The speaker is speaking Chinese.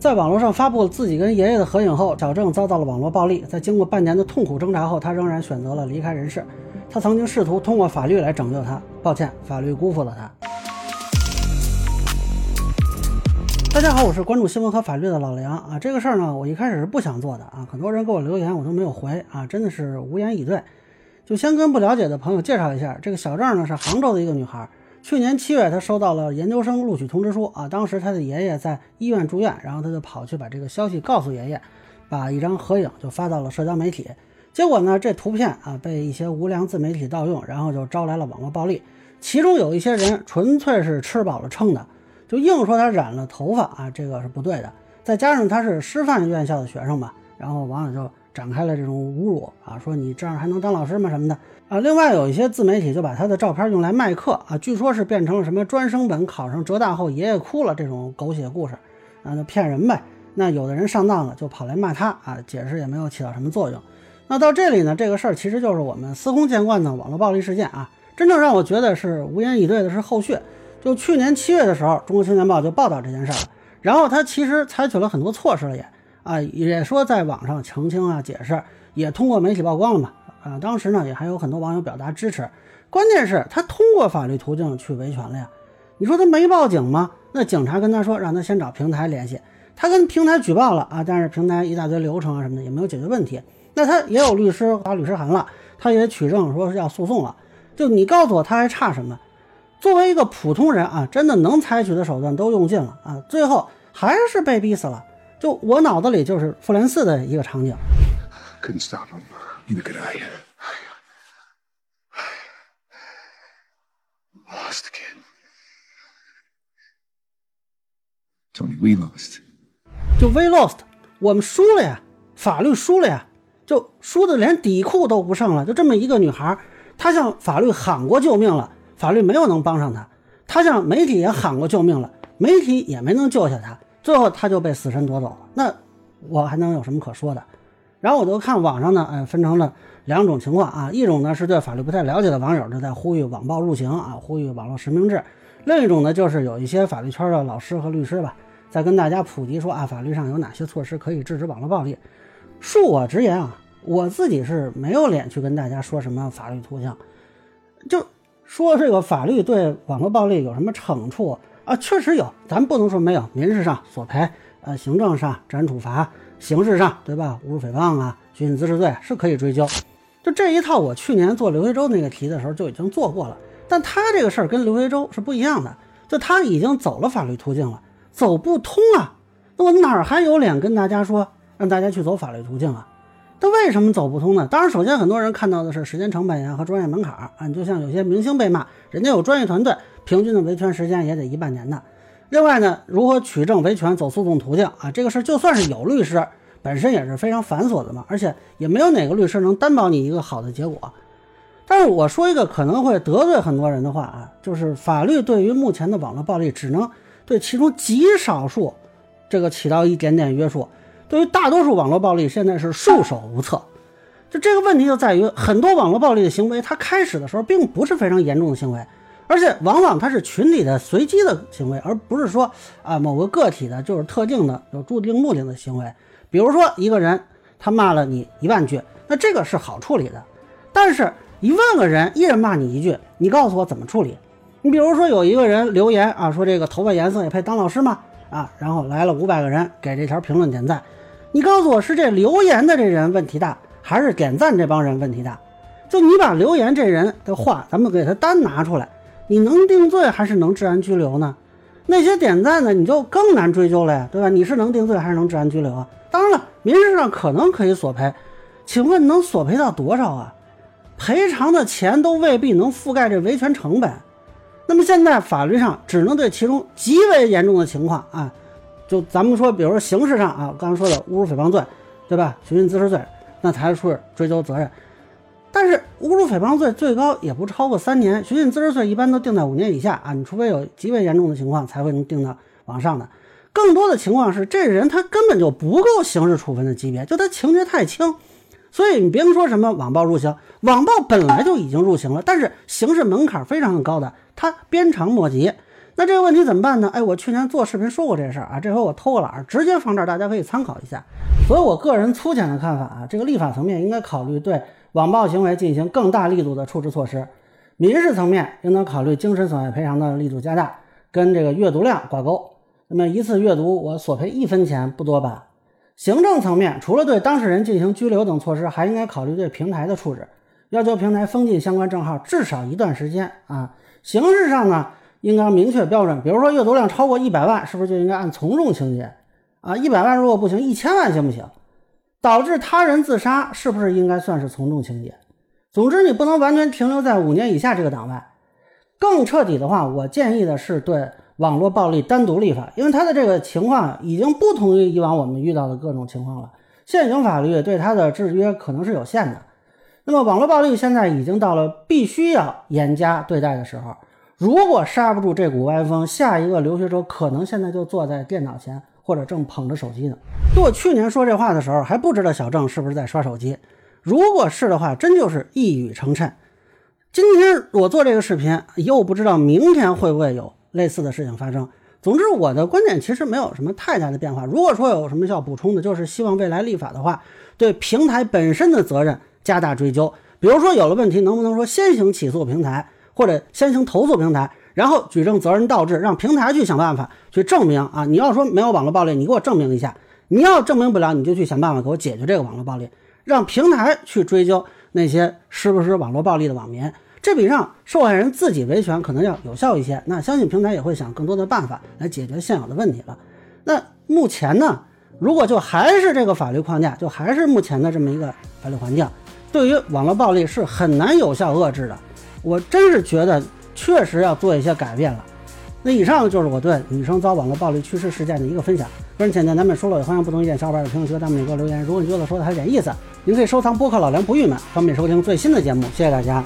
在网络上发布了自己跟爷爷的合影后，小郑遭到了网络暴力。在经过半年的痛苦挣扎后，他仍然选择了离开人世。他曾经试图通过法律来拯救他，抱歉，法律辜负了他。大家好，我是关注新闻和法律的老梁啊。这个事儿呢，我一开始是不想做的啊，很多人给我留言，我都没有回啊，真的是无言以对。就先跟不了解的朋友介绍一下，这个小郑呢是杭州的一个女孩。去年七月，他收到了研究生录取通知书啊。当时他的爷爷在医院住院，然后他就跑去把这个消息告诉爷爷，把一张合影就发到了社交媒体。结果呢，这图片啊被一些无良自媒体盗用，然后就招来了网络暴力。其中有一些人纯粹是吃饱了撑的，就硬说他染了头发啊，这个是不对的。再加上他是师范院校的学生嘛，然后网友就展开了这种侮辱啊，说你这样还能当老师吗什么的。啊，另外有一些自媒体就把他的照片用来卖课啊，据说是变成了什么专升本考上浙大后爷爷哭了这种狗血故事，啊，就骗人呗。那有的人上当了，就跑来骂他啊，解释也没有起到什么作用。那到这里呢，这个事儿其实就是我们司空见惯的网络暴力事件啊。真正让我觉得是无言以对的是后续，就去年七月的时候，《中国青年报》就报道这件事儿了，然后他其实采取了很多措施了也啊，也说在网上澄清啊、解释，也通过媒体曝光了嘛。啊，当时呢也还有很多网友表达支持，关键是他通过法律途径去维权了呀。你说他没报警吗？那警察跟他说让他先找平台联系，他跟平台举报了啊，但是平台一大堆流程啊什么的也没有解决问题。那他也有律师发律师函了，他也取证说是要诉讼了。就你告诉我他还差什么？作为一个普通人啊，真的能采取的手段都用尽了啊，最后还是被逼死了。就我脑子里就是复联四的一个场景。Look at I. Lost again. Tony, we lost. 就 we lost，我们输了呀，法律输了呀，就输的连底裤都不剩了。就这么一个女孩，她向法律喊过救命了，法律没有能帮上她；她向媒体也喊过救命了，媒体也没能救下她。最后他就被死神夺走了。那我还能有什么可说的？然后我就看网上呢，呃，分成了两种情况啊，一种呢是对法律不太了解的网友就在呼吁网暴入刑啊，呼吁网络实名制；另一种呢就是有一些法律圈的老师和律师吧，在跟大家普及说啊，法律上有哪些措施可以制止网络暴力。恕我直言啊，我自己是没有脸去跟大家说什么法律途径，就说这个法律对网络暴力有什么惩处啊？确实有，咱不能说没有，民事上索赔，呃，行政上治安处罚。形式上，对吧？侮辱诽谤啊，寻衅滋事罪是可以追究。就这一套，我去年做刘学周那个题的时候就已经做过了。但他这个事儿跟刘学周是不一样的，就他已经走了法律途径了，走不通啊。那我哪儿还有脸跟大家说让大家去走法律途径啊？他为什么走不通呢？当然，首先很多人看到的是时间成本呀和专业门槛啊。你就像有些明星被骂，人家有专业团队，平均的维权时间也得一半年的。另外呢，如何取证维权走诉讼途径啊？这个事儿就算是有律师，本身也是非常繁琐的嘛，而且也没有哪个律师能担保你一个好的结果。但是我说一个可能会得罪很多人的话啊，就是法律对于目前的网络暴力，只能对其中极少数这个起到一点点约束，对于大多数网络暴力现在是束手无策。就这个问题就在于，很多网络暴力的行为，它开始的时候并不是非常严重的行为。而且往往它是群体的随机的行为，而不是说啊某个个体的就是特定的有注定目的的行为。比如说一个人他骂了你一万句，那这个是好处理的。但是一万个人一人骂你一句，你告诉我怎么处理？你比如说有一个人留言啊说这个头发颜色也配当老师吗？啊，然后来了五百个人给这条评论点赞，你告诉我是这留言的这人问题大，还是点赞这帮人问题大？就你把留言这人的话，咱们给他单拿出来。你能定罪还是能治安拘留呢？那些点赞的你就更难追究了呀，对吧？你是能定罪还是能治安拘留啊？当然了，民事上可能可以索赔，请问能索赔到多少啊？赔偿的钱都未必能覆盖这维权成本。那么现在法律上只能对其中极为严重的情况啊，就咱们说，比如说刑事上啊，刚才说的侮辱诽谤罪，对吧？寻衅滋事罪，那才是追究责任。但是侮辱诽谤罪最高也不超过三年，寻衅滋事罪一般都定在五年以下啊，你除非有极为严重的情况才会能定到往上的。更多的情况是这人他根本就不够刑事处分的级别，就他情节太轻，所以你别说什么网暴入刑，网暴本来就已经入刑了，但是刑事门槛非常的高的，他鞭长莫及。那这个问题怎么办呢？哎，我去年做视频说过这事儿啊，这回我偷个懒，直接放这儿，大家可以参考一下。所以我个人粗浅的看法啊，这个立法层面应该考虑对网暴行为进行更大力度的处置措施，民事层面应当考虑精神损害赔偿的力度加大，跟这个阅读量挂钩。那么一次阅读我索赔一分钱不多吧？行政层面除了对当事人进行拘留等措施，还应该考虑对平台的处置，要求平台封禁相关账号至少一段时间啊。形式上呢，应该明确标准，比如说阅读量超过一百万，是不是就应该按从重情节？啊，一百万如果不行，一千万行不行？导致他人自杀是不是应该算是从重情节？总之，你不能完全停留在五年以下这个档位。更彻底的话，我建议的是对网络暴力单独立法，因为他的这个情况已经不同于以往我们遇到的各种情况了。现行法律对他的制约可能是有限的。那么，网络暴力现在已经到了必须要严加对待的时候。如果刹不住这股歪风，下一个留学生可能现在就坐在电脑前。或者正捧着手机呢。就我去年说这话的时候，还不知道小郑是不是在刷手机。如果是的话，真就是一语成谶。今天我做这个视频，又不知道明天会不会有类似的事情发生。总之，我的观点其实没有什么太大的变化。如果说有什么需要补充的，就是希望未来立法的话，对平台本身的责任加大追究。比如说有了问题，能不能说先行起诉平台，或者先行投诉平台？然后举证责任倒置，让平台去想办法去证明啊！你要说没有网络暴力，你给我证明一下。你要证明不了，你就去想办法给我解决这个网络暴力，让平台去追究那些实不是网络暴力的网民。这比让受害人自己维权可能要有效一些。那相信平台也会想更多的办法来解决现有的问题了。那目前呢，如果就还是这个法律框架，就还是目前的这么一个法律环境，对于网络暴力是很难有效遏制的。我真是觉得。确实要做一些改变了。那以上就是我对女生遭网络暴力去世事件的一个分享。个人浅见难免说了，有欢迎不同意见小伙伴在评论区弹幕里给我留言。如果你觉得说的还有点意思，您可以收藏播客老梁不郁闷，方便收听最新的节目。谢谢大家。